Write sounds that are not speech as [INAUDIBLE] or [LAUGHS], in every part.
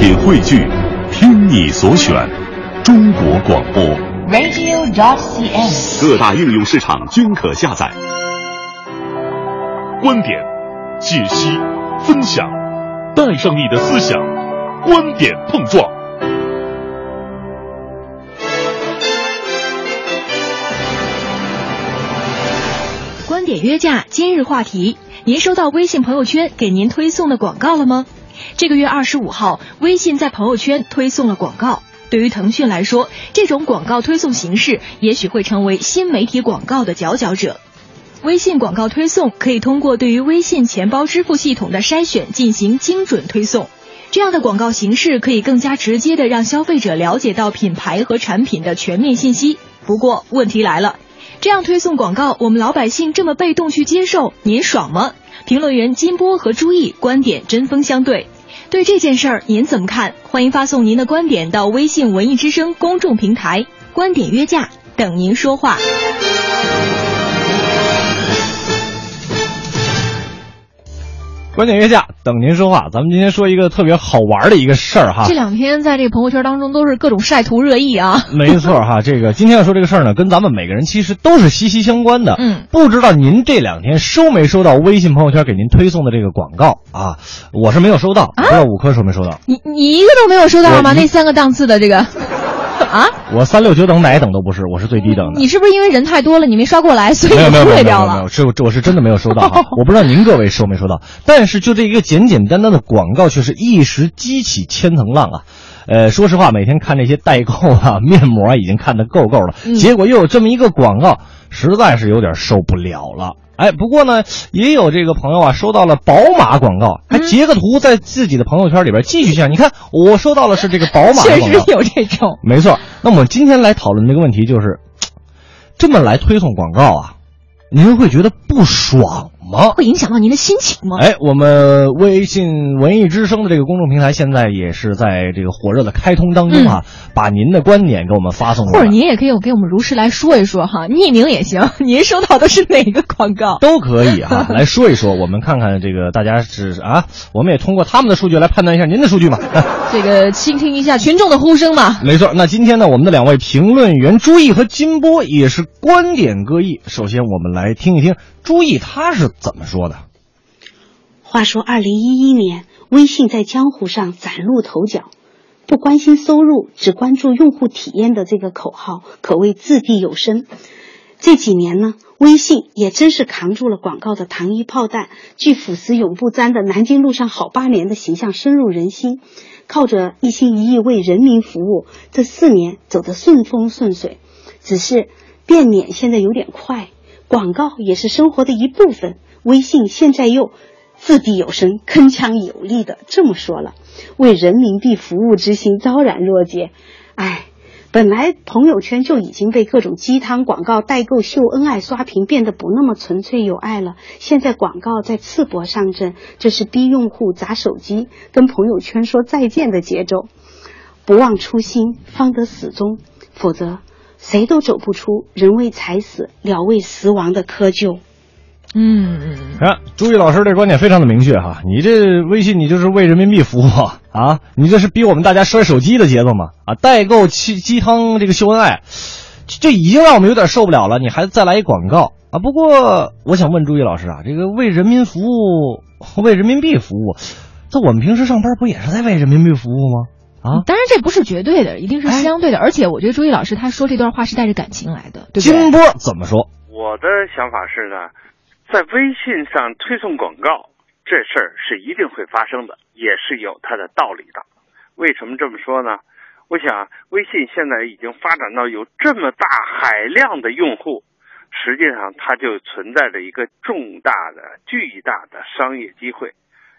品汇聚，听你所选，中国广播。radio.dot.cn，。各大应用市场均可下载。观点、解析、分享，带上你的思想，观点碰撞。观点约架，今日话题：您收到微信朋友圈给您推送的广告了吗？这个月二十五号，微信在朋友圈推送了广告。对于腾讯来说，这种广告推送形式也许会成为新媒体广告的佼佼者。微信广告推送可以通过对于微信钱包支付系统的筛选进行精准推送，这样的广告形式可以更加直接的让消费者了解到品牌和产品的全面信息。不过问题来了，这样推送广告，我们老百姓这么被动去接受，您爽吗？评论员金波和朱毅观点针锋相对。对这件事儿您怎么看？欢迎发送您的观点到微信文艺之声公众平台“观点约架”，等您说话。观点约架，等您说话。咱们今天说一个特别好玩的一个事儿哈。这两天在这个朋友圈当中都是各种晒图热议啊。[LAUGHS] 没错哈，这个今天要说这个事儿呢，跟咱们每个人其实都是息息相关的。嗯，不知道您这两天收没收到微信朋友圈给您推送的这个广告啊？我是没有收到，不知道五科收没收到？你你一个都没有收到吗？那三个档次的这个啊？我三六九等哪等都不是，我是最低等的。你是不是因为人太多了，你没刷过来，所以没有没有忽没有没有略掉了？没有，是我我是真的没有收到哈，[LAUGHS] 我不知道您各位收没收到，但是就这一个简简单单的广告，却是一时激起千层浪啊。呃，说实话，每天看这些代购啊、面膜啊，已经看得够够了，嗯结果又有这么一个广告，实在是有点受不了了。哎，不过呢，也有这个朋友啊，收到了宝马广告，还嗯截个图在自己的朋友圈里边继续讲。你看，我收到的是这个宝马确广告实，有这种。没错。那我们今天来讨论这个问题，就是这么来推送广告啊，您会觉得不爽吗？会影响到您的心情吗？哎，我们微信文艺之声的这个公众平台现在也是在这个火热的开通当中啊，把您的观点给我们发送过来，或者您也可以给我们如实来说一说哈，匿名也行。您收到的是哪个广告？都可以哈、来说一说，我们看看这个大家是啊，我们也通过他们的数据来判断一下您的数据嘛。这个倾听一下群众的呼声嘛。没错，那今天呢，我们的两位评论员朱毅和金波也是观点各异。首先，我们来听一听朱毅他是怎么说的。话说，二零一一年，微信在江湖上崭露头角，不关心收入，只关注用户体验的这个口号可谓掷地有声。这几年呢，微信也真是扛住了广告的糖衣炮弹，拒腐蚀永不沾的南京路上好八年的形象深入人心，靠着一心一意为人民服务，这四年走得顺风顺水。只是变脸现在有点快，广告也是生活的一部分。微信现在又掷地有声、铿锵有力的这么说了，为人民币服务之心昭然若揭。哎，本来朋友圈就已经被各种鸡汤广告、代购秀恩爱刷屏变得不那么纯粹有爱了，现在广告在赤膊上阵，这是逼用户砸手机、跟朋友圈说再见的节奏。不忘初心，方得始终，否则谁都走不出“人为财死，鸟为食亡”的窠臼。嗯，啊，朱毅老师这观点非常的明确哈，你这微信你就是为人民币服务啊啊，你这是逼我们大家摔手机的节奏吗？啊，代购鸡鸡汤这个秀恩爱，这这已经让我们有点受不了了，你还再来一广告啊？不过我想问朱毅老师啊，这个为人民服务，为人民币服务，这我们平时上班不也是在为人民币服务吗？啊，当然这不是绝对的，一定是相对的。而且我觉得朱毅老师他说这段话是带着感情来的，对不对？金波怎么说？我的想法是呢，在微信上推送广告这事儿是一定会发生的，也是有它的道理的。为什么这么说呢？我想微信现在已经发展到有这么大海量的用户，实际上它就存在着一个重大的、巨大的商业机会，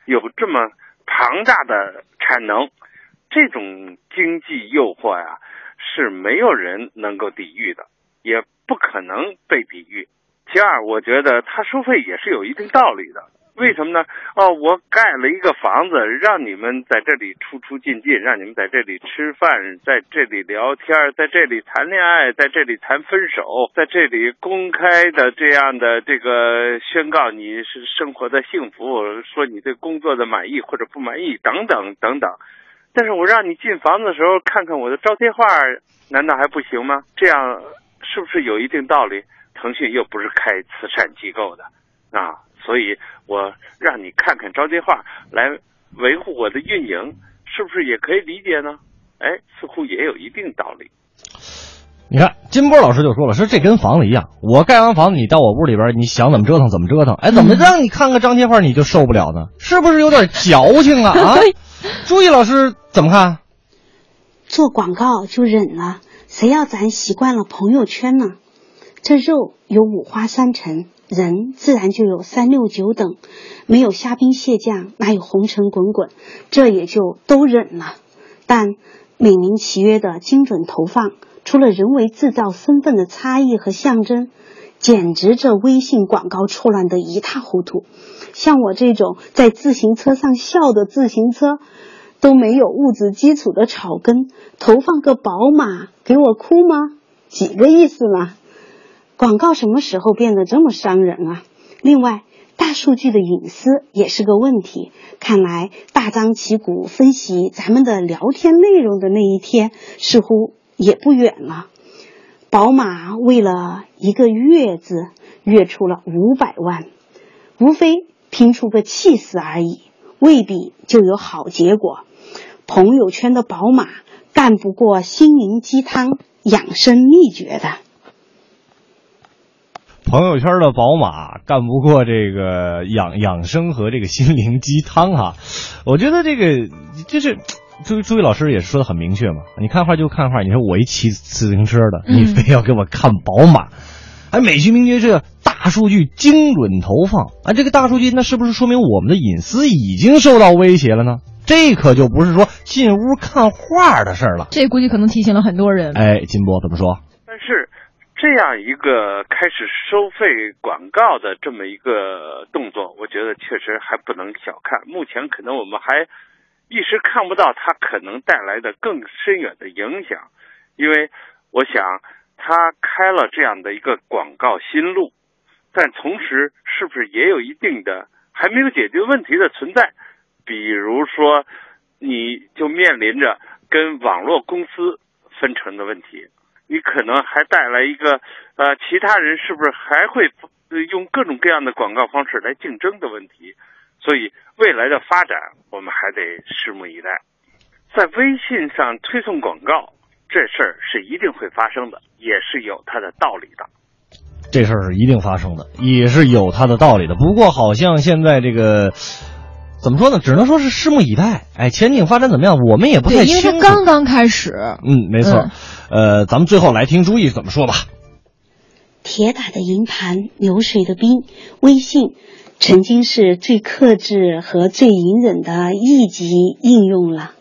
有这么庞大的产能，这种经济诱惑呀、是没有人能够抵御的，也不可能被抵御。其二，我觉得他收费也是有一定道理的。为什么呢？哦，我盖了一个房子，让你们在这里出出进进，让你们在这里吃饭，在这里聊天，在这里谈恋爱，在这里谈分手，在这里公开的这样的这个宣告你是生活的幸福，说你对工作的满意或者不满意，等等等等。但是我让你进房子的时候看看我的招贴画，难道还不行吗？这样是不是有一定道理？腾讯又不是开慈善机构的啊，所以我让你看看招贴画来维护我的运营，是不是也可以理解呢？哎，似乎也有一定道理。你看，金波老师就说了，说这跟房子一样，我盖完房子，你到我屋里边，你想怎么折腾怎么折腾。哎，怎么让你看个张贴画你就受不了呢？是不是有点矫情了啊？朱毅老师怎么看？做广告就忍了，谁要咱习惯了朋友圈呢？这肉有五花三层，人自然就有三六九等，没有虾兵蟹将，哪有红尘滚滚？这也就都忍了。但美名其曰的精准投放。除了人为制造身份的差异和象征，简直这微信广告错乱的一塌糊涂。像我这种在自行车上笑的自行车，都没有物质基础的草根，投放个宝马给我哭吗？几个意思呢？广告什么时候变得这么伤人啊？另外，大数据的隐私也是个问题。看来大张旗鼓分析咱们的聊天内容的那一天，似乎。也不远了，宝马为了一个“月”字，月出了五百万，无非拼出个气势而已，未必就有好结果。朋友圈的宝马干不过心灵鸡汤养生秘诀的，朋友圈的宝马干不过这个养养生和这个心灵鸡汤哈。[LAUGHS] 我觉得这个就是。朱朱毅老师也说的很明确嘛，你看画就看画，你说我一骑自行车的，你非要给我看宝马，哎美其名曰是大数据精准投放啊，这个大数据那是不是说明我们的隐私已经受到威胁了呢？这可就不是说进屋看画的事儿了。这估计可能提醒了很多人。哎，金波怎么说？但是这样一个开始收费广告的这么一个动作，我觉得确实还不能小看。目前可能我们还。一时看不到它可能带来的更深远的影响，因为我想他开了这样的一个广告新路，但同时是不是也有一定的还没有解决问题的存在？比如说，你就面临着跟网络公司分成的问题，你可能还带来一个呃，其他人是不是还会用各种各样的广告方式来竞争的问题？所以未来的发展，我们还得拭目以待。在微信上推送广告，这事儿是一定会发生的，也是有它的道理的。这事儿是一定发生的，也是有它的道理的。不过，好像现在这个怎么说呢？只能说是拭目以待。哎，前景发展怎么样，我们也不太清楚。因为它刚刚开始。嗯，没错。呃，咱们最后来听朱毅怎么说吧。铁打的营盘流水的兵，微信。曾经是最克制和最隐忍的一级应用了，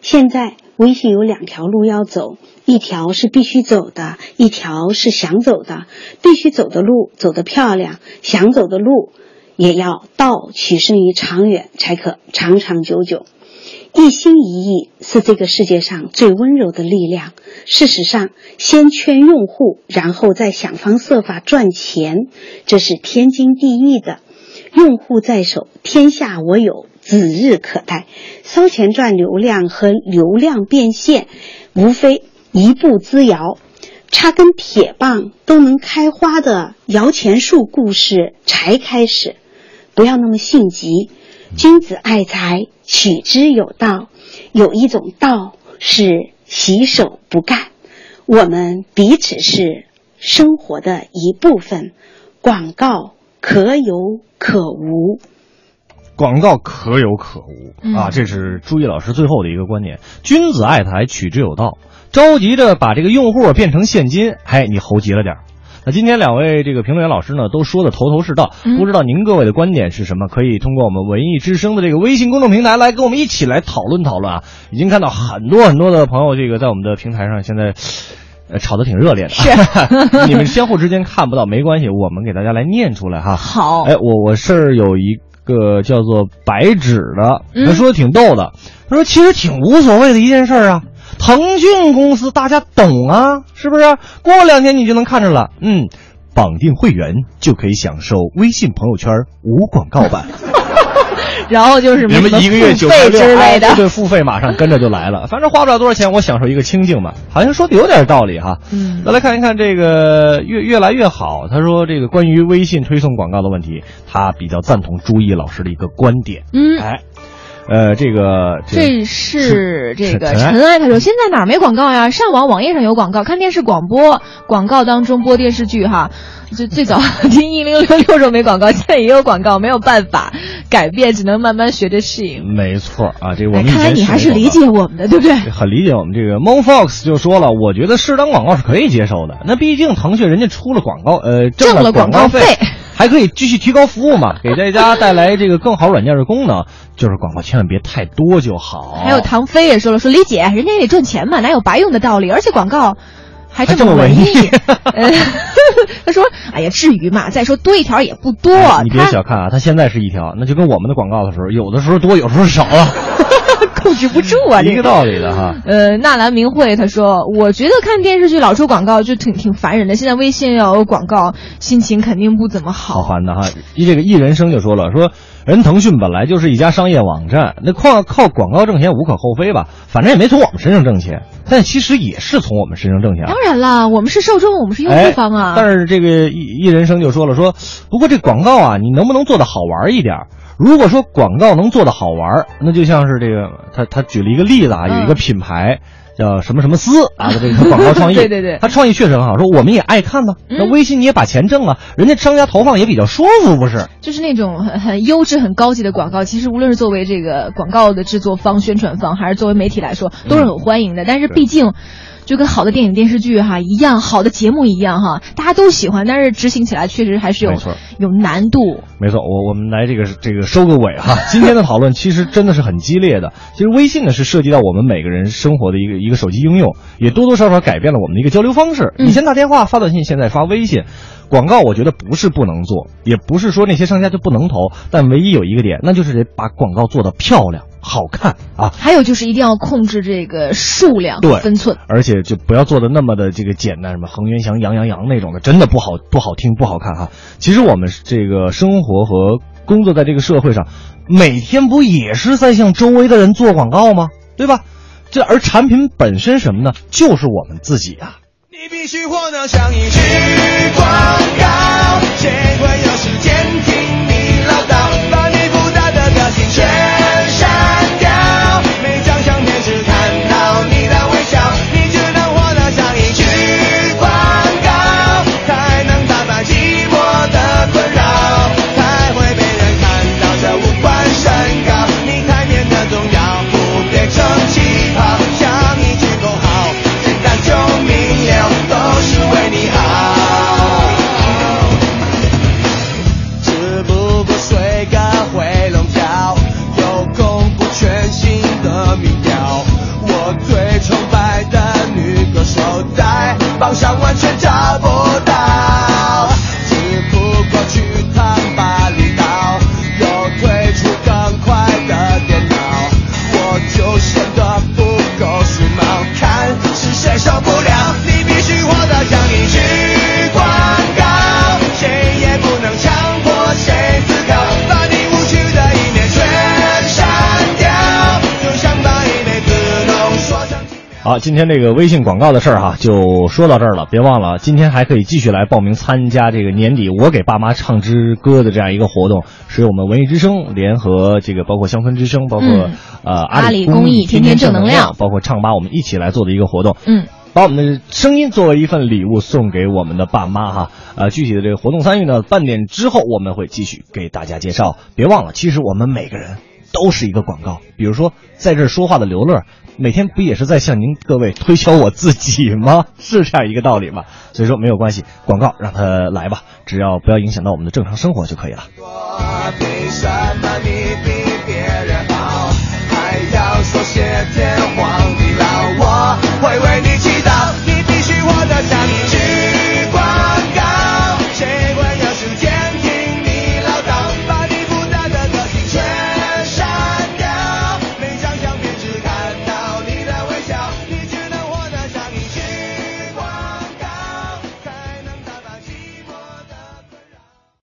现在微信有两条路要走，一条是必须走的，一条是想走的。必须走的路走得漂亮，想走的路也要道取胜于长远，才可长长久久。一心一意是这个世界上最温柔的力量。事实上，先圈用户，然后再想方设法赚钱，这是天经地义的。用户在手，天下我有，指日可待。烧钱赚流量和流量变现，无非一步之遥。插根铁棒都能开花的摇钱树故事才开始。不要那么性急。君子爱财，取之有道。有一种道是洗手不干。我们彼此是生活的一部分。广告。可有可无，广告可有可无啊！这是朱毅老师最后的一个观点：君子爱财，取之有道。着急着把这个用户变成现金，哎，你猴急了点那今天两位这个评论员老师呢，都说的头头是道。不知道您各位的观点是什么？可以通过我们文艺之声的这个微信公众平台来跟我们一起来讨论讨论啊！已经看到很多很多的朋友，这个在我们的平台上现在。呃，吵得挺热烈的，是 [LAUGHS] 你们相互之间看不到没关系，我们给大家来念出来哈。好，哎，我我是有一个叫做白纸的，他说的挺逗的，他说其实挺无所谓的一件事啊。腾讯公司大家懂啊，是不是？过两天你就能看着了，嗯，绑定会员就可以享受微信朋友圈无广告版。[LAUGHS] 然后就是你们一个月九十六之类的，对付费马上跟着就来了，反正花不了多少钱，我享受一个清静嘛，好像说的有点道理哈。嗯，再来看一看这个越越来越好，他说这个关于微信推送广告的问题，他比较赞同朱毅老师的一个观点。嗯，哎。呃，这个这是这个尘埃，他说现在哪儿没广告呀？上网网页上有广告，看电视广播广告当中播电视剧哈。就最早听一零六六时候没广告，现在也有广告，没有办法改变，只能慢慢学着适应。没错啊，这个我们看来你还是理解我们的，对不对？很理解我们这个。Mon Fox 就说了，我觉得适当广告是可以接受的。那毕竟腾讯人家出了广告，呃，挣了广告费。还可以继续提高服务嘛？[LAUGHS] 给大家带来这个更好软件的功能，就是广告千万别太多就好。还有唐飞也说了，说李姐，人家也得赚钱嘛，哪有白用的道理？而且广告还这么文艺。[LAUGHS] [LAUGHS] 他说：“哎呀，至于嘛？再说多一条也不多。你别小看啊，他现在是一条，那就跟我们的广告的时候，有的时候多，有时候少啊。” [LAUGHS] 控制不住啊，一个道理的哈。呃，纳兰明慧他说：“我觉得看电视剧老出广告就挺挺烦人的。现在微信要有广告，心情肯定不怎么好。”好烦的哈。一这个一人生就说了，说人腾讯本来就是一家商业网站，那靠靠广告挣钱无可厚非吧？反正也没从我们身上挣钱，但其实也是从我们身上挣钱。当然啦，我们是受众，我们是用户方啊。但是这个一一人生就说了，说不过这广告啊，你能不能做的好玩一点？如果说广告能做的好玩，那就像是这个，他他举了一个例子啊，有一个品牌叫什么什么丝啊的这个广告创意，[LAUGHS] 对对对，他创意确实很好，说我们也爱看呢。那微信你也把钱挣了，人家商家投放也比较舒服，不是？就是那种很很优质、很高级的广告，其实无论是作为这个广告的制作方、宣传方，还是作为媒体来说，都是很欢迎的。但是毕竟。就跟好的电影电视剧哈一样，好的节目一样哈，大家都喜欢，但是执行起来确实还是有有难度。没错，我我们来这个这个收个尾哈。[LAUGHS] 今天的讨论其实真的是很激烈的。其实微信呢是涉及到我们每个人生活的一个一个手机应用，也多多少少改变了我们的一个交流方式。以前打电话发短信，现在发微信。广告我觉得不是不能做，也不是说那些商家就不能投，但唯一有一个点，那就是得把广告做得漂亮。好看啊！还有就是一定要控制这个数量、对分寸，而且就不要做的那么的这个简单，什么恒源祥、杨洋洋那种的，真的不好不好听不好看哈。其实我们这个生活和工作在这个社会上，每天不也是在向周围的人做广告吗？对吧？这而产品本身什么呢？就是我们自己啊。你必须活得像一只广告，谁会有时好，今天这个微信广告的事儿哈，就说到这儿了。别忘了，今天还可以继续来报名参加这个年底我给爸妈唱支歌的这样一个活动，是由我们文艺之声联合这个包括乡村之声，包括呃阿里公益天天正能量，包括唱吧，我们一起来做的一个活动。嗯，把我们的声音作为一份礼物送给我们的爸妈哈。呃，具体的这个活动参与呢，半点之后我们会继续给大家介绍。别忘了，其实我们每个人都是一个广告。比如说在这说话的刘乐。每天不也是在向您各位推销我自己吗？[LAUGHS] 是这样一个道理吗？所以说没有关系，广告让他来吧，只要不要影响到我们的正常生活就可以了。